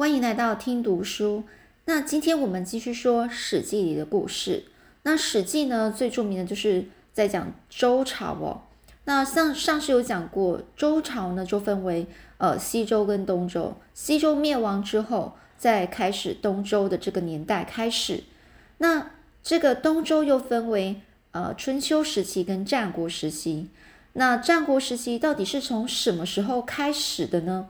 欢迎来到听读书。那今天我们继续说《史记》里的故事。那《史记》呢，最著名的就是在讲周朝哦。那上上次有讲过，周朝呢就分为呃西周跟东周。西周灭亡之后，再开始东周的这个年代开始。那这个东周又分为呃春秋时期跟战国时期。那战国时期到底是从什么时候开始的呢？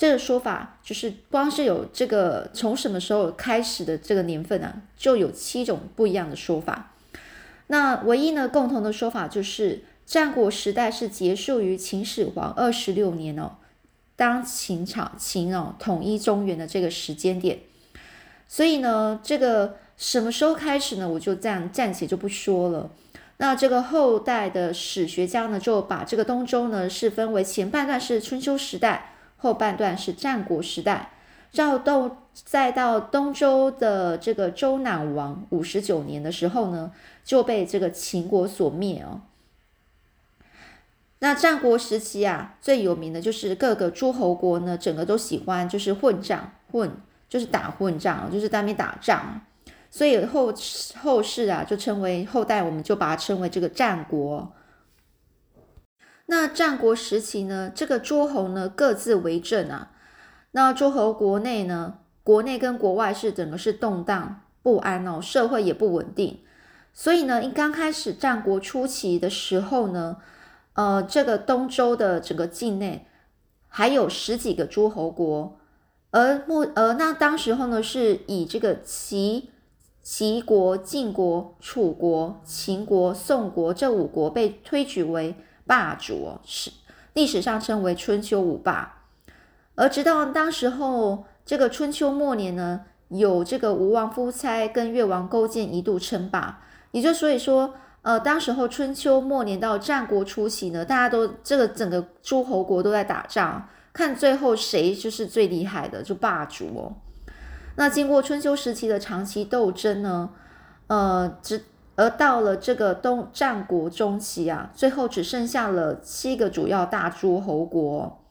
这个说法就是光是有这个从什么时候开始的这个年份啊，就有七种不一样的说法。那唯一呢共同的说法就是战国时代是结束于秦始皇二十六年哦，当秦朝秦哦统一中原的这个时间点。所以呢，这个什么时候开始呢？我就暂暂且就不说了。那这个后代的史学家呢，就把这个东周呢是分为前半段是春秋时代。后半段是战国时代，到到再到东周的这个周赧王五十九年的时候呢，就被这个秦国所灭哦。那战国时期啊，最有名的就是各个诸侯国呢，整个都喜欢就是混战混，就是打混战，就是在那边打仗，所以后后世啊就称为后代，我们就把它称为这个战国。那战国时期呢，这个诸侯呢各自为政啊。那诸侯国内呢，国内跟国外是整个是动荡不安哦，社会也不稳定。所以呢，一刚开始战国初期的时候呢，呃，这个东周的整个境内还有十几个诸侯国，而目而那当时候呢，是以这个齐齐国、晋国、楚国、秦国、宋国这五国被推举为。霸主哦，是历史上称为春秋五霸，而直到当时候这个春秋末年呢，有这个吴王夫差跟越王勾践一度称霸，也就所以说，呃，当时候春秋末年到战国初期呢，大家都这个整个诸侯国都在打仗，看最后谁就是最厉害的就霸主哦。那经过春秋时期的长期斗争呢，呃，直。而到了这个东战国中期啊，最后只剩下了七个主要大诸侯国，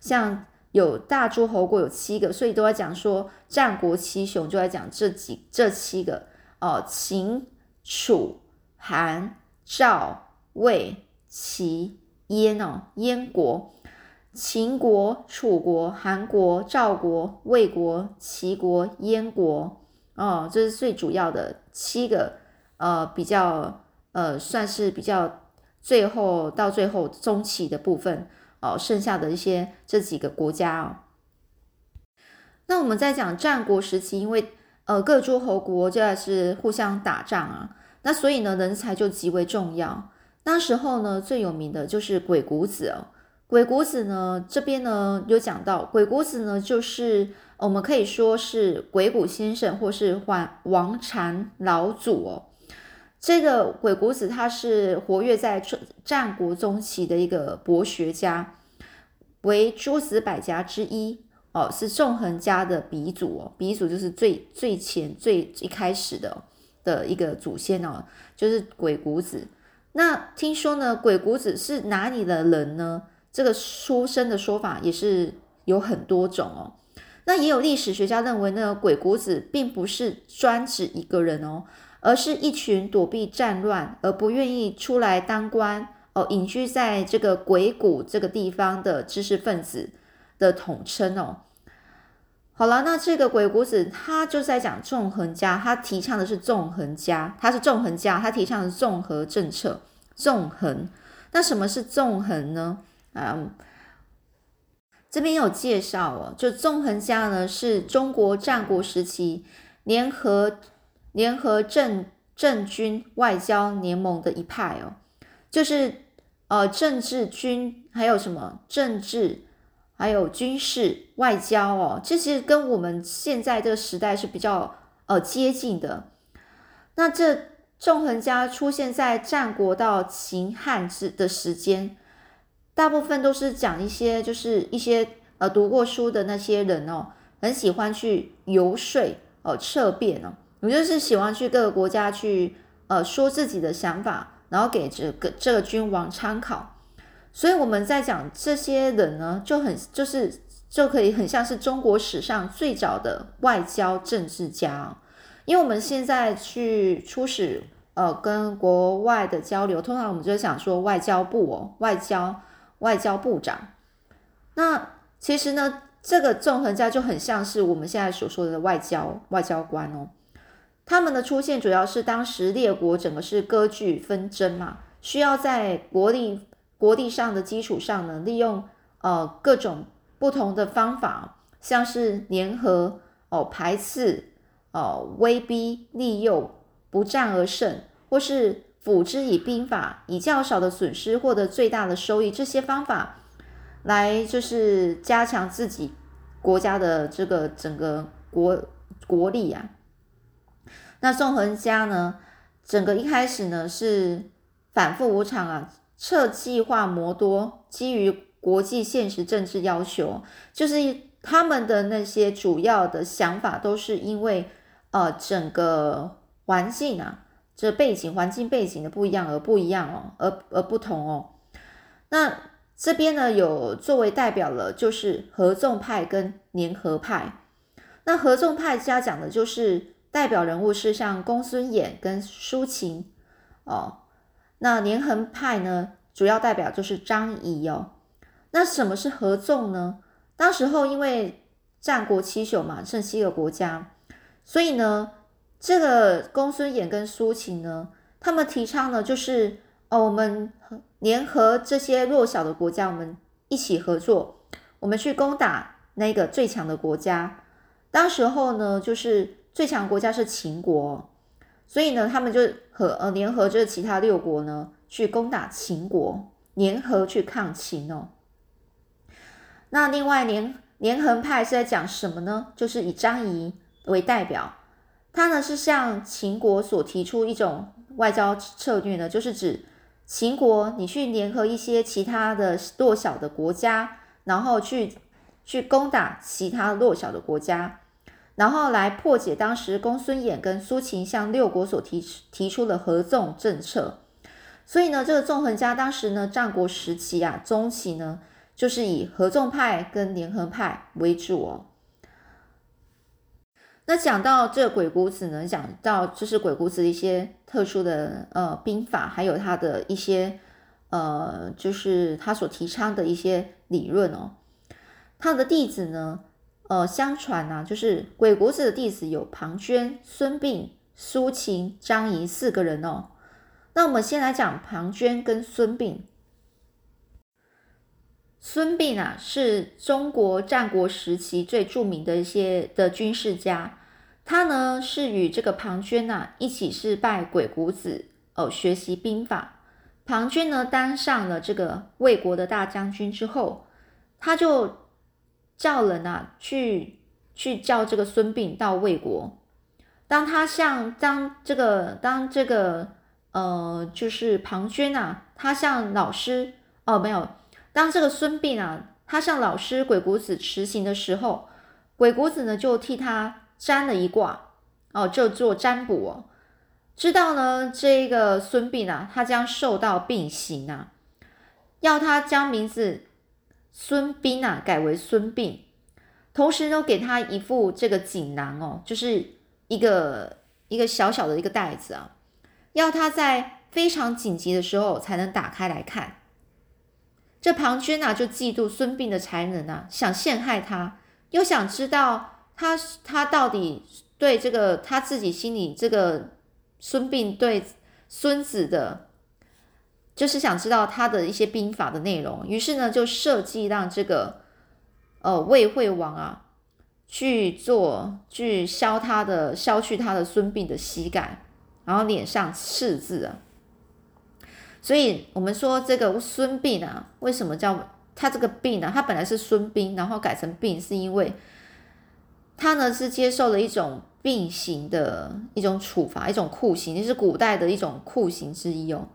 像有大诸侯国有七个，所以都在讲说战国七雄，就在讲这几这七个。哦，秦、楚、韩、赵、魏、齐、燕哦，燕国、秦国、楚国、韩国、赵国、魏国、齐国、燕国。哦，这是最主要的七个。呃，比较呃，算是比较最后到最后中期的部分哦，剩下的一些这几个国家哦。那我们在讲战国时期，因为呃各诸侯国就是互相打仗啊，那所以呢人才就极为重要。那时候呢最有名的就是鬼谷子哦。鬼谷子呢这边呢有讲到，鬼谷子呢就是我们可以说是鬼谷先生或是王王禅老祖哦。这个鬼谷子他是活跃在战战国中期的一个博学家，为诸子百家之一哦，是纵横家的鼻祖哦，鼻祖就是最最前最一开始的的一个祖先哦，就是鬼谷子。那听说呢，鬼谷子是哪里的人呢？这个出生的说法也是有很多种哦。那也有历史学家认为呢，鬼谷子并不是专指一个人哦。而是一群躲避战乱而不愿意出来当官哦，隐居在这个鬼谷这个地方的知识分子的统称哦。好了，那这个鬼谷子他就在讲纵横家，他提倡的是纵横家，他是纵横家，他提倡的是综合政策，纵横。那什么是纵横呢？啊，这边有介绍哦，就纵横家呢是中国战国时期联合。联合政政军外交联盟的一派哦，就是呃政治军还有什么政治还有军事外交哦，这些跟我们现在这个时代是比较呃接近的。那这纵横家出现在战国到秦汉之的时间，大部分都是讲一些就是一些呃读过书的那些人哦，很喜欢去游说哦策辩哦。我就是喜欢去各个国家去，呃，说自己的想法，然后给这个这个君王参考。所以我们在讲这些人呢，就很就是就可以很像是中国史上最早的外交政治家。因为我们现在去出使，呃，跟国外的交流，通常我们就想说外交部哦，外交外交部长。那其实呢，这个纵横家就很像是我们现在所说的外交外交官哦。他们的出现主要是当时列国整个是割据纷争嘛，需要在国力国力上的基础上呢，利用呃各种不同的方法，像是联合哦、排斥哦、威逼利诱、不战而胜，或是辅之以兵法，以较少的损失获得最大的收益，这些方法来就是加强自己国家的这个整个国国力啊。那纵横家呢？整个一开始呢是反复无常啊，策计划摩多，基于国际现实政治要求，就是他们的那些主要的想法都是因为呃整个环境啊，这背景环境背景的不一样而不一样哦，而而不同哦。那这边呢有作为代表了，就是合纵派跟联合派。那合纵派家讲的就是。代表人物是像公孙衍跟苏秦哦，那连横派呢，主要代表就是张仪哦。那什么是合纵呢？当时候因为战国七雄嘛，剩七个国家，所以呢，这个公孙衍跟苏秦呢，他们提倡呢，就是哦，我们联合这些弱小的国家，我们一起合作，我们去攻打那个最强的国家。当时候呢，就是。最强国家是秦国，所以呢，他们就和呃联合这其他六国呢，去攻打秦国，联合去抗秦哦。那另外联联横派是在讲什么呢？就是以张仪为代表，他呢是向秦国所提出一种外交策略呢，就是指秦国你去联合一些其他的弱小的国家，然后去去攻打其他弱小的国家。然后来破解当时公孙衍跟苏秦向六国所提提出的合纵政策，所以呢，这个纵横家当时呢，战国时期啊，中期呢，就是以合纵派跟连横派为主哦。那讲到这鬼谷子呢，讲到就是鬼谷子一些特殊的呃兵法，还有他的一些呃，就是他所提倡的一些理论哦。他的弟子呢？呃，相传啊，就是鬼谷子的弟子有庞涓、孙膑、苏秦、张仪四个人哦。那我们先来讲庞涓跟孙膑。孙膑啊，是中国战国时期最著名的一些的军事家。他呢是与这个庞涓呐一起是拜鬼谷子哦学习兵法。庞涓呢当上了这个魏国的大将军之后，他就。叫人啊，去去叫这个孙膑到魏国。当他向当这个当这个呃，就是庞涓啊，他向老师哦，没有，当这个孙膑啊，他向老师鬼谷子辞行的时候，鬼谷子呢就替他占了一卦哦，就做占卜哦，知道呢这个孙膑啊，他将受到病刑啊，要他将名字。孙膑啊，改为孙膑，同时呢，给他一副这个锦囊哦，就是一个一个小小的一个袋子啊，要他在非常紧急的时候才能打开来看。这庞涓啊，就嫉妒孙膑的才能啊，想陷害他，又想知道他他到底对这个他自己心里这个孙膑对孙子的。就是想知道他的一些兵法的内容，于是呢，就设计让这个呃魏惠王啊去做，去削他的削去他的孙膑的膝盖，然后脸上刺字啊。所以我们说这个孙膑啊，为什么叫他这个膑呢？他本来是孙膑，然后改成膑，是因为他呢是接受了一种膑刑的一种处罚，一种酷刑，就是古代的一种酷刑之一哦。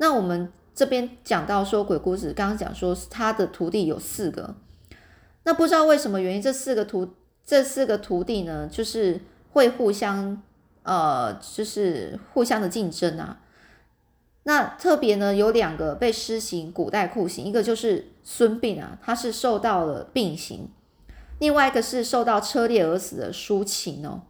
那我们这边讲到说，鬼谷子刚刚讲说他的徒弟有四个，那不知道为什么原因，这四个徒这四个徒弟呢，就是会互相呃，就是互相的竞争啊。那特别呢，有两个被施行古代酷刑，一个就是孙膑啊，他是受到了膑刑，另外一个是受到车裂而死的苏秦哦。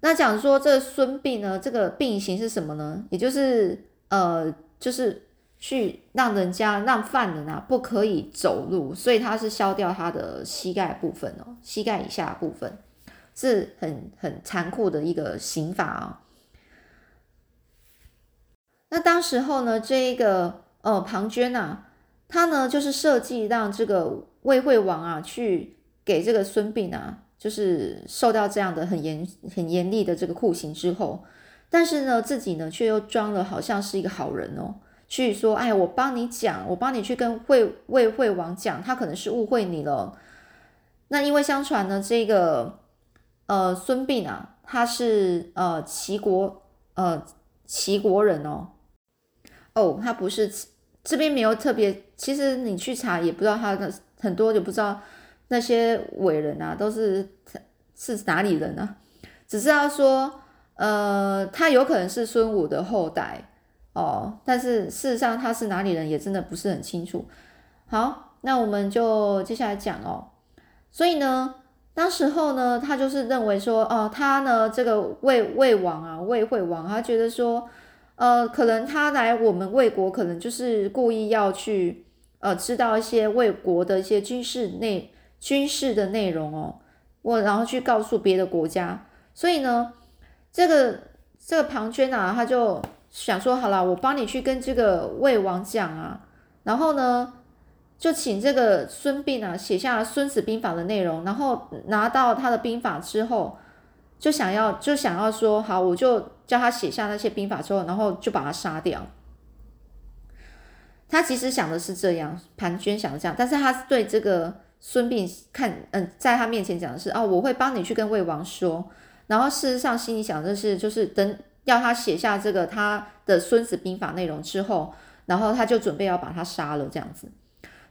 那讲说这孙膑呢，这个病刑是什么呢？也就是呃，就是去让人家让犯人啊不可以走路，所以他是削掉他的膝盖部分哦，膝盖以下部分是很很残酷的一个刑法啊。那当时候呢，这一个呃庞涓啊，他呢就是设计让这个魏惠王啊去给这个孙膑啊。就是受到这样的很严很严厉的这个酷刑之后，但是呢，自己呢却又装了好像是一个好人哦，去说，哎，我帮你讲，我帮你去跟魏魏惠王讲，他可能是误会你了。那因为相传呢，这个呃孙膑啊，他是呃齐国呃齐国人哦，哦，他不是这边没有特别，其实你去查也不知道他的很多就不知道。那些伟人啊，都是是哪里人呢？只知道说，呃，他有可能是孙武的后代哦，但是事实上他是哪里人也真的不是很清楚。好，那我们就接下来讲哦。所以呢，当时候呢，他就是认为说，哦，他呢这个魏魏王啊，魏惠王，他觉得说，呃，可能他来我们魏国，可能就是故意要去，呃，知道一些魏国的一些军事内。军事的内容哦，我然后去告诉别的国家，所以呢，这个这个庞涓啊，他就想说，好了，我帮你去跟这个魏王讲啊，然后呢，就请这个孙膑啊写下《孙子兵法》的内容，然后拿到他的兵法之后，就想要就想要说，好，我就叫他写下那些兵法之后，然后就把他杀掉。他其实想的是这样，庞涓想的这样，但是他对这个。孙膑看，嗯，在他面前讲的是，哦，我会帮你去跟魏王说。然后事实上心里想的是，就是等要他写下这个他的《孙子兵法》内容之后，然后他就准备要把他杀了这样子。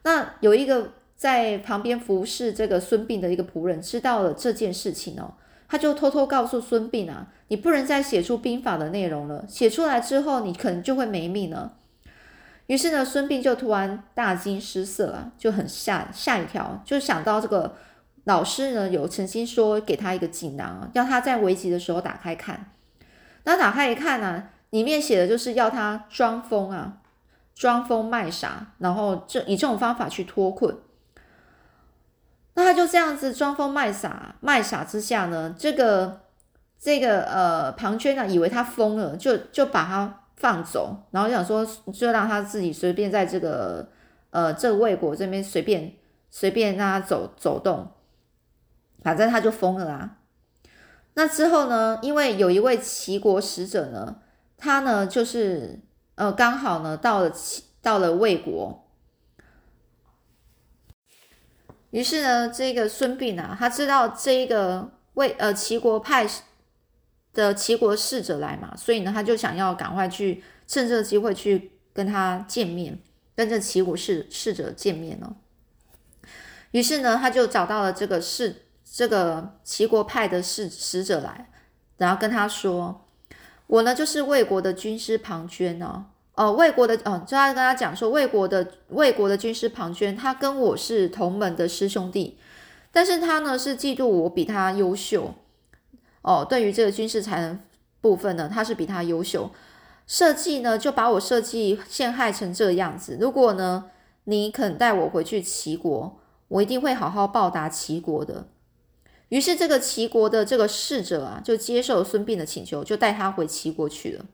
那有一个在旁边服侍这个孙膑的一个仆人知道了这件事情哦，他就偷偷告诉孙膑啊，你不能再写出兵法的内容了，写出来之后你可能就会没命了。于是呢，孙膑就突然大惊失色啊，就很吓吓一跳，就想到这个老师呢有曾经说给他一个锦囊，要他在危急的时候打开看。那打开一看呢，里面写的就是要他装疯啊，装疯卖傻，然后这以这种方法去脱困。那他就这样子装疯卖傻，卖傻之下呢，这个这个呃庞涓呢以为他疯了，就就把他。放走，然后想说，就让他自己随便在这个呃这个魏国这边随便随便让他走走动，反正他就疯了啊。那之后呢，因为有一位齐国使者呢，他呢就是呃刚好呢到了齐到了魏国，于是呢这个孙膑啊，他知道这一个魏呃齐国派。的齐国使者来嘛，所以呢，他就想要赶快去趁这个机会去跟他见面，跟这齐国使使者见面哦。于是呢，他就找到了这个使这个齐国派的使使者来，然后跟他说：“我呢就是魏国的军师庞涓哦，哦，魏国的哦，就他跟他讲说，魏国的魏国的军师庞涓，他跟我是同门的师兄弟，但是他呢是嫉妒我比他优秀。”哦，对于这个军事才能部分呢，他是比他优秀。设计呢，就把我设计陷害成这样子。如果呢，你肯带我回去齐国，我一定会好好报答齐国的。于是，这个齐国的这个侍者啊，就接受孙膑的请求，就带他回齐国去了。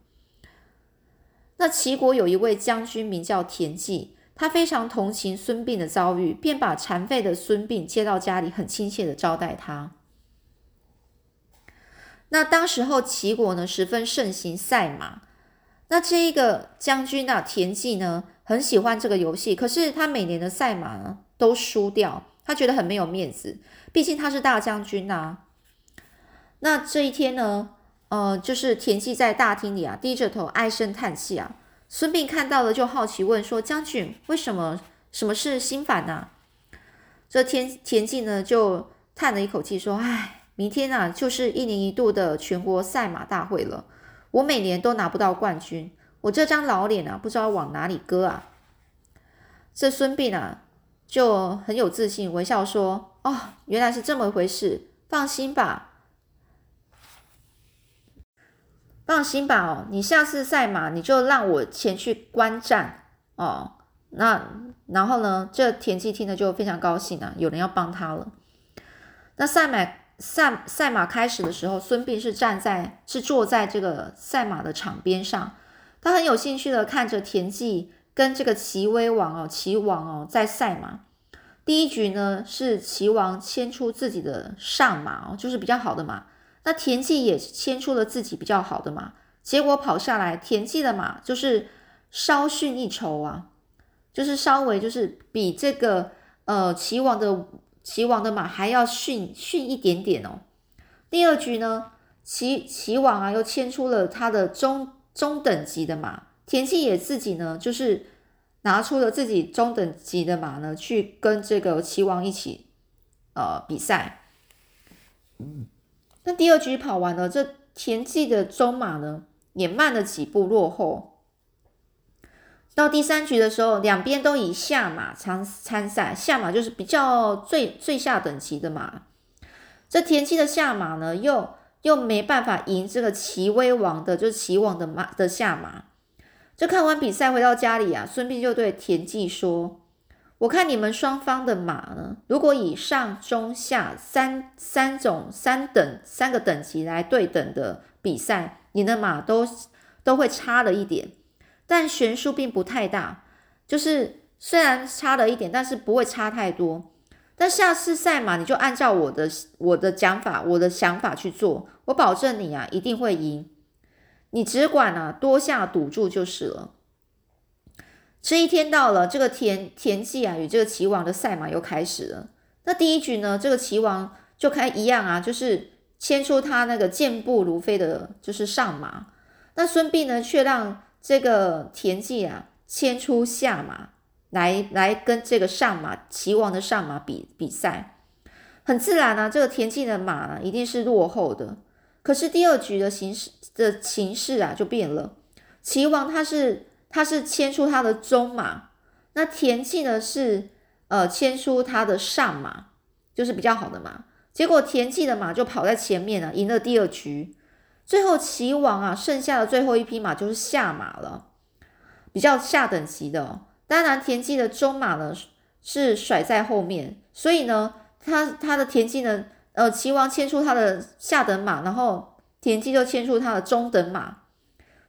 那齐国有一位将军名叫田忌，他非常同情孙膑的遭遇，便把残废的孙膑接到家里，很亲切的招待他。那当时候齐国呢十分盛行赛马，那这一个将军啊田忌呢很喜欢这个游戏，可是他每年的赛马呢都输掉，他觉得很没有面子，毕竟他是大将军呐。那这一天呢，呃，就是田忌在大厅里啊低着头唉声叹气啊，孙膑看到了就好奇问说：“将军为什么？什么是心烦呢？”这田田忌呢就叹了一口气说：“唉。”明天啊，就是一年一度的全国赛马大会了。我每年都拿不到冠军，我这张老脸啊，不知道往哪里搁啊。这孙膑啊，就很有自信，微笑说：“哦，原来是这么回事，放心吧，放心吧哦，你下次赛马你就让我前去观战哦。那然后呢，这田忌听了就非常高兴啊，有人要帮他了。那赛马赛赛马开始的时候，孙膑是站在是坐在这个赛马的场边上，他很有兴趣的看着田忌跟这个齐威王哦，齐王哦在赛马。第一局呢是齐王牵出自己的上马哦，就是比较好的马。那田忌也牵出了自己比较好的马，结果跑下来，田忌的马就是稍逊一筹啊，就是稍微就是比这个呃齐王的齐王的马还要逊逊一点点哦。第二局呢，齐齐王啊又牵出了他的中中等级的马，田忌也自己呢就是。拿出了自己中等级的马呢，去跟这个齐王一起呃比赛。那第二局跑完了，这田忌的中马呢也慢了几步落后。到第三局的时候，两边都以下马参参赛，下马就是比较最最下等级的马。这田忌的下马呢，又又没办法赢这个齐威王的，就是齐王的马的下马。就看完比赛回到家里啊，孙膑就对田忌说：“我看你们双方的马呢，如果以上中下三三种三等三个等级来对等的比赛，你的马都都会差了一点，但悬殊并不太大。就是虽然差了一点，但是不会差太多。但下次赛马你就按照我的我的讲法，我的想法去做，我保证你啊一定会赢。”你只管啊多下赌注就是了。这一天到了，这个田田忌啊与这个齐王的赛马又开始了。那第一局呢，这个齐王就开一样啊，就是牵出他那个健步如飞的，就是上马。那孙膑呢，却让这个田忌啊牵出下马来，来跟这个上马齐王的上马比比赛。很自然啊，这个田忌的马一定是落后的。可是第二局的形势的情势啊就变了，齐王他是他是牵出他的中马，那田忌呢是呃牵出他的上马，就是比较好的马。结果田忌的马就跑在前面了，赢了第二局。最后齐王啊剩下的最后一匹马就是下马了，比较下等级的。当然田忌的中马呢是甩在后面，所以呢他他的田忌呢。呃，齐王牵出他的下等马，然后田忌就牵出他的中等马。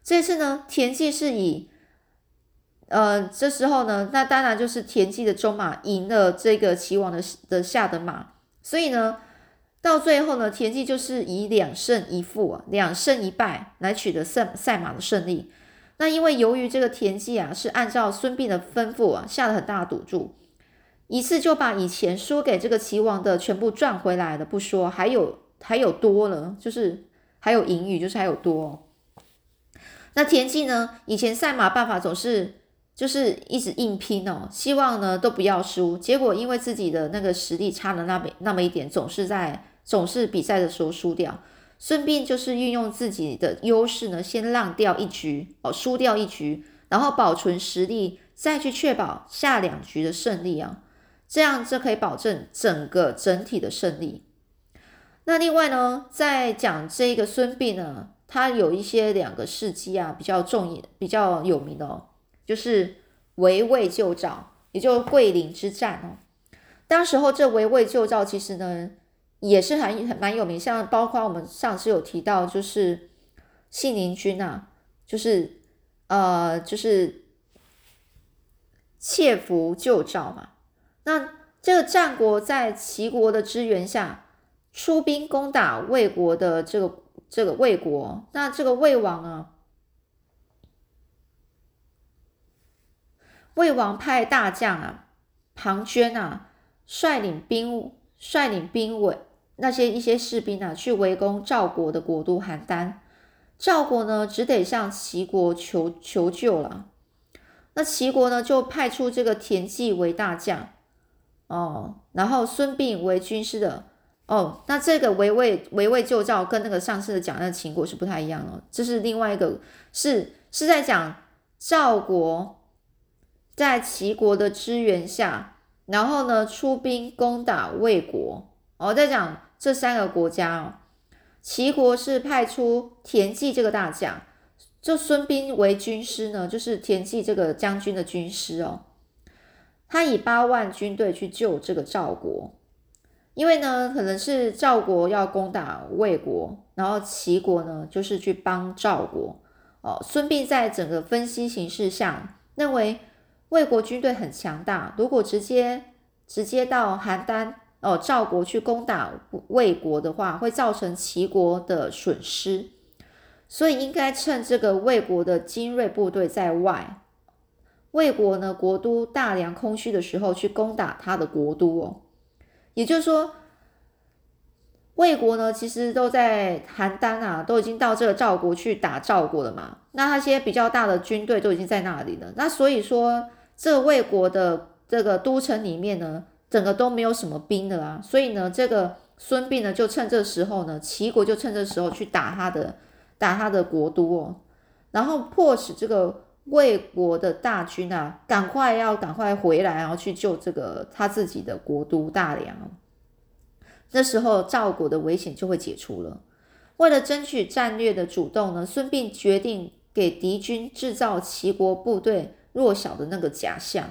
这次呢，田忌是以，呃，这时候呢，那当然就是田忌的中马赢了这个齐王的的下等马。所以呢，到最后呢，田忌就是以两胜一负啊，两胜一败来取得赛赛马的胜利。那因为由于这个田忌啊，是按照孙膑的吩咐啊，下了很大的赌注。一次就把以前输给这个齐王的全部赚回来了，不说，还有还有多了，就是还有盈余，就是还有多。那田忌呢？以前赛马办法总是就是一直硬拼哦，希望呢都不要输。结果因为自己的那个实力差了那么那么一点，总是在总是比赛的时候输掉。顺便就是运用自己的优势呢，先让掉一局哦，输掉一局，然后保存实力，再去确保下两局的胜利啊。这样就可以保证整个整体的胜利。那另外呢，在讲这个孙膑呢，他有一些两个事迹啊，比较重、比较有名的哦，就是围魏救赵，也就是桂林之战哦。当时候这围魏救赵其实呢，也是很很蛮有名，像包括我们上次有提到，就是信陵君啊，就是呃，就是窃符救赵嘛。那这个战国在齐国的支援下，出兵攻打魏国的这个这个魏国，那这个魏王啊，魏王派大将啊庞涓啊率领兵率领兵委那些一些士兵啊去围攻赵国的国都邯郸，赵国呢只得向齐国求求救了。那齐国呢就派出这个田忌为大将。哦，然后孙膑为军师的哦，那这个围魏围魏救赵跟那个上次的讲那个秦国是不太一样哦，这是另外一个是是在讲赵国在齐国的支援下，然后呢出兵攻打魏国。哦，在讲这三个国家哦，齐国是派出田忌这个大将，就孙膑为军师呢，就是田忌这个将军的军师哦。他以八万军队去救这个赵国，因为呢，可能是赵国要攻打魏国，然后齐国呢就是去帮赵国。哦，孙膑在整个分析形势下，认为魏国军队很强大，如果直接直接到邯郸哦赵国去攻打魏国的话，会造成齐国的损失，所以应该趁这个魏国的精锐部队在外。魏国呢，国都大梁空虚的时候，去攻打他的国都哦。也就是说，魏国呢，其实都在邯郸啊，都已经到这个赵国去打赵国了嘛。那那些比较大的军队都已经在那里了。那所以说，这魏国的这个都城里面呢，整个都没有什么兵的啊。所以呢，这个孙膑呢，就趁这时候呢，齐国就趁这时候去打他的，打他的国都哦，然后迫使这个。魏国的大军啊，赶快要赶快回来，然后去救这个他自己的国都大梁。这时候赵国的危险就会解除了。为了争取战略的主动呢，孙膑决定给敌军制造齐国部队弱小的那个假象。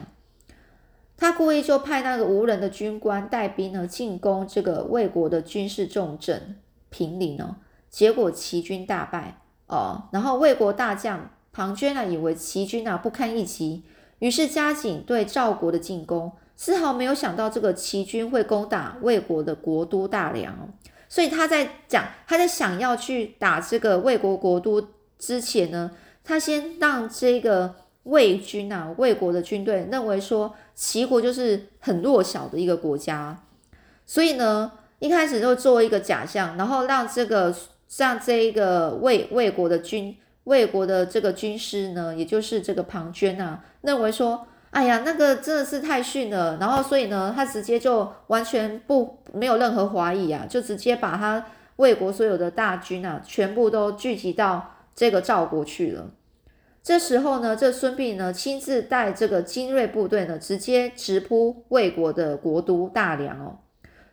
他故意就派那个无人的军官带兵呢进攻这个魏国的军事重镇平陵哦，结果齐军大败哦，然后魏国大将。庞涓啊，以为齐军啊不堪一击，于是加紧对赵国的进攻，丝毫没有想到这个齐军会攻打魏国的国都大梁。所以他在讲，他在想要去打这个魏国国都之前呢，他先让这个魏军啊，魏国的军队认为说齐国就是很弱小的一个国家，所以呢，一开始就做一个假象，然后让这个让这一个魏魏国的军。魏国的这个军师呢，也就是这个庞涓啊，认为说，哎呀，那个真的是太逊了，然后所以呢，他直接就完全不没有任何怀疑啊，就直接把他魏国所有的大军啊，全部都聚集到这个赵国去了。这时候呢，这孙膑呢，亲自带这个精锐部队呢，直接直扑魏国的国都大梁哦。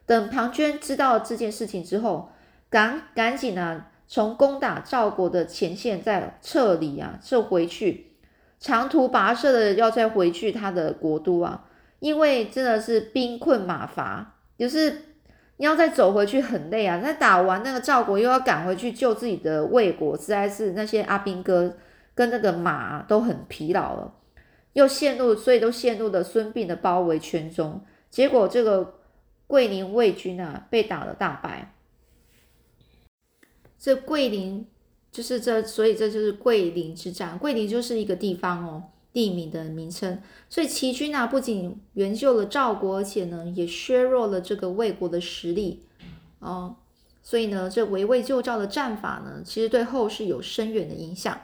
等庞涓知道这件事情之后，赶赶紧啊。从攻打赵国的前线再撤离啊，撤回去，长途跋涉的要再回去他的国都啊，因为真的是兵困马乏，就是你要再走回去很累啊。那打完那个赵国又要赶回去救自己的魏国，实在是那些阿兵哥跟那个马都很疲劳了，又陷入，所以都陷入了孙膑的包围圈中。结果这个桂林魏军啊，被打了大败。这桂林就是这，所以这就是桂林之战。桂林就是一个地方哦，地名的名称。所以齐军啊，不仅援救了赵国，而且呢，也削弱了这个魏国的实力哦。所以呢，这围魏救赵的战法呢，其实对后世有深远的影响。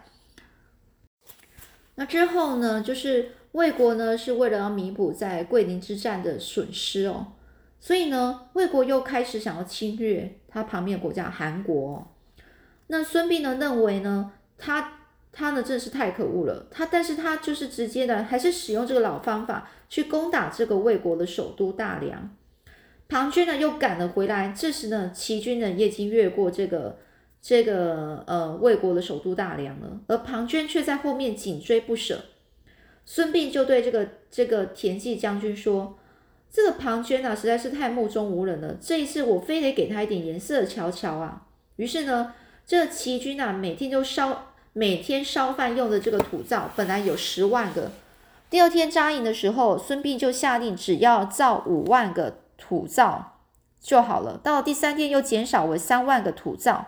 那之后呢，就是魏国呢，是为了要弥补在桂林之战的损失哦，所以呢，魏国又开始想要侵略他旁边的国家韩国。那孙膑呢？认为呢，他他呢真是太可恶了。他，但是他就是直接的，还是使用这个老方法去攻打这个魏国的首都大梁。庞涓呢又赶了回来。这时呢，齐军呢也已经越过这个这个呃魏国的首都大梁了，而庞涓却在后面紧追不舍。孙膑就对这个这个田忌将军说：“这个庞涓啊，实在是太目中无人了。这一次我非得给他一点颜色瞧瞧啊！”于是呢。这齐军啊，每天都烧，每天烧饭用的这个土灶，本来有十万个。第二天扎营的时候，孙膑就下令，只要造五万个土灶就好了。到了第三天，又减少为三万个土灶。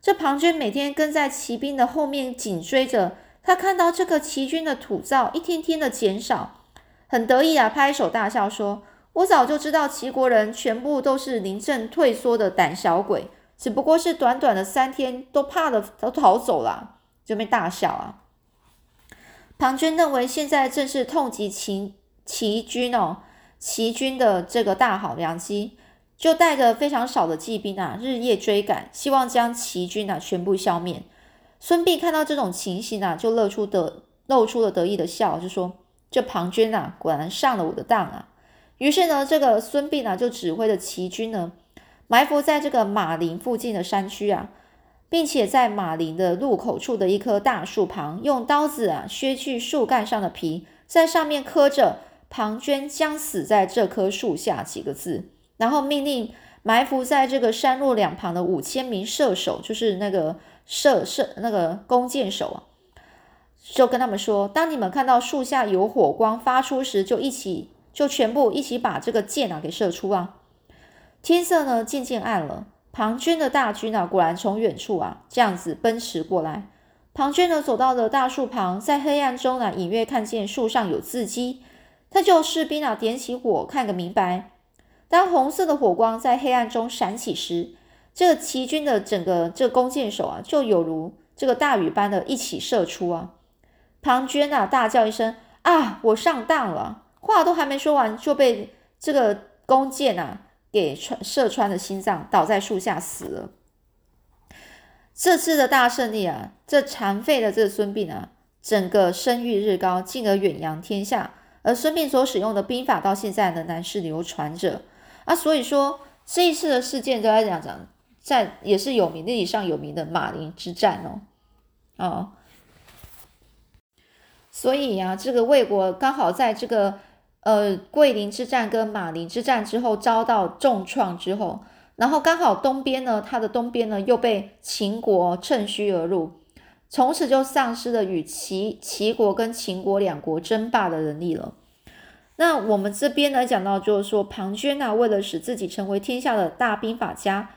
这庞涓每天跟在骑兵的后面紧追着，他看到这个齐军的土灶一天天的减少，很得意啊，拍手大笑说：“我早就知道齐国人全部都是临阵退缩的胆小鬼。”只不过是短短的三天，都怕的都逃走了，就被大笑啊。庞涓认为现在正是痛击齐齐军哦，齐军的这个大好良机，就带着非常少的骑兵啊，日夜追赶，希望将齐军啊全部消灭。孙膑看到这种情形啊，就露出的露出了得意的笑，就说：“这庞涓啊，果然上了我的当啊。”于是呢，这个孙膑呢就指挥着齐军呢埋伏在这个马陵附近的山区啊，并且在马陵的入口处的一棵大树旁，用刀子啊削去树干上的皮，在上面刻着“庞涓将死在这棵树下”几个字，然后命令埋伏在这个山路两旁的五千名射手，就是那个射射那个弓箭手啊，就跟他们说：当你们看到树下有火光发出时，就一起。就全部一起把这个箭啊给射出啊！天色呢渐渐暗了，庞涓的大军啊果然从远处啊这样子奔驰过来。庞涓呢走到了大树旁，在黑暗中呢隐约看见树上有字迹，他就士兵啊点起火看个明白。当红色的火光在黑暗中闪起时，这个齐军的整个这弓箭手啊就有如这个大雨般的一起射出啊！庞涓啊大叫一声啊，我上当了！话都还没说完，就被这个弓箭啊给穿射穿了心脏，倒在树下死了。这次的大胜利啊，这残废的这孙膑啊，整个声誉日高，进而远扬天下。而孙膑所使用的兵法到现在仍然是流传着啊。所以说这一次的事件都在讲讲，在也是有名历史上有名的马陵之战哦，哦。所以呀，这个魏国刚好在这个。呃，桂林之战跟马陵之战之后遭到重创之后，然后刚好东边呢，它的东边呢又被秦国趁虚而入，从此就丧失了与齐齐国跟秦国两国争霸的能力了。那我们这边呢讲到，就是说庞涓啊，为了使自己成为天下的大兵法家，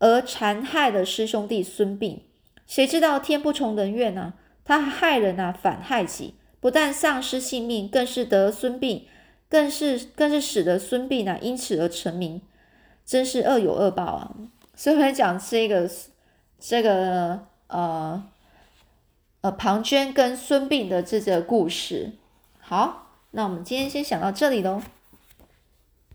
而残害了师兄弟孙膑。谁知道天不从人愿呢？他害人啊，反害己。不但丧失性命，更是得孙膑，更是更是使得孙膑呢因此而成名，真是恶有恶报啊！所以来讲这个这个呃呃庞涓跟孙膑的这个故事。好，那我们今天先讲到这里喽。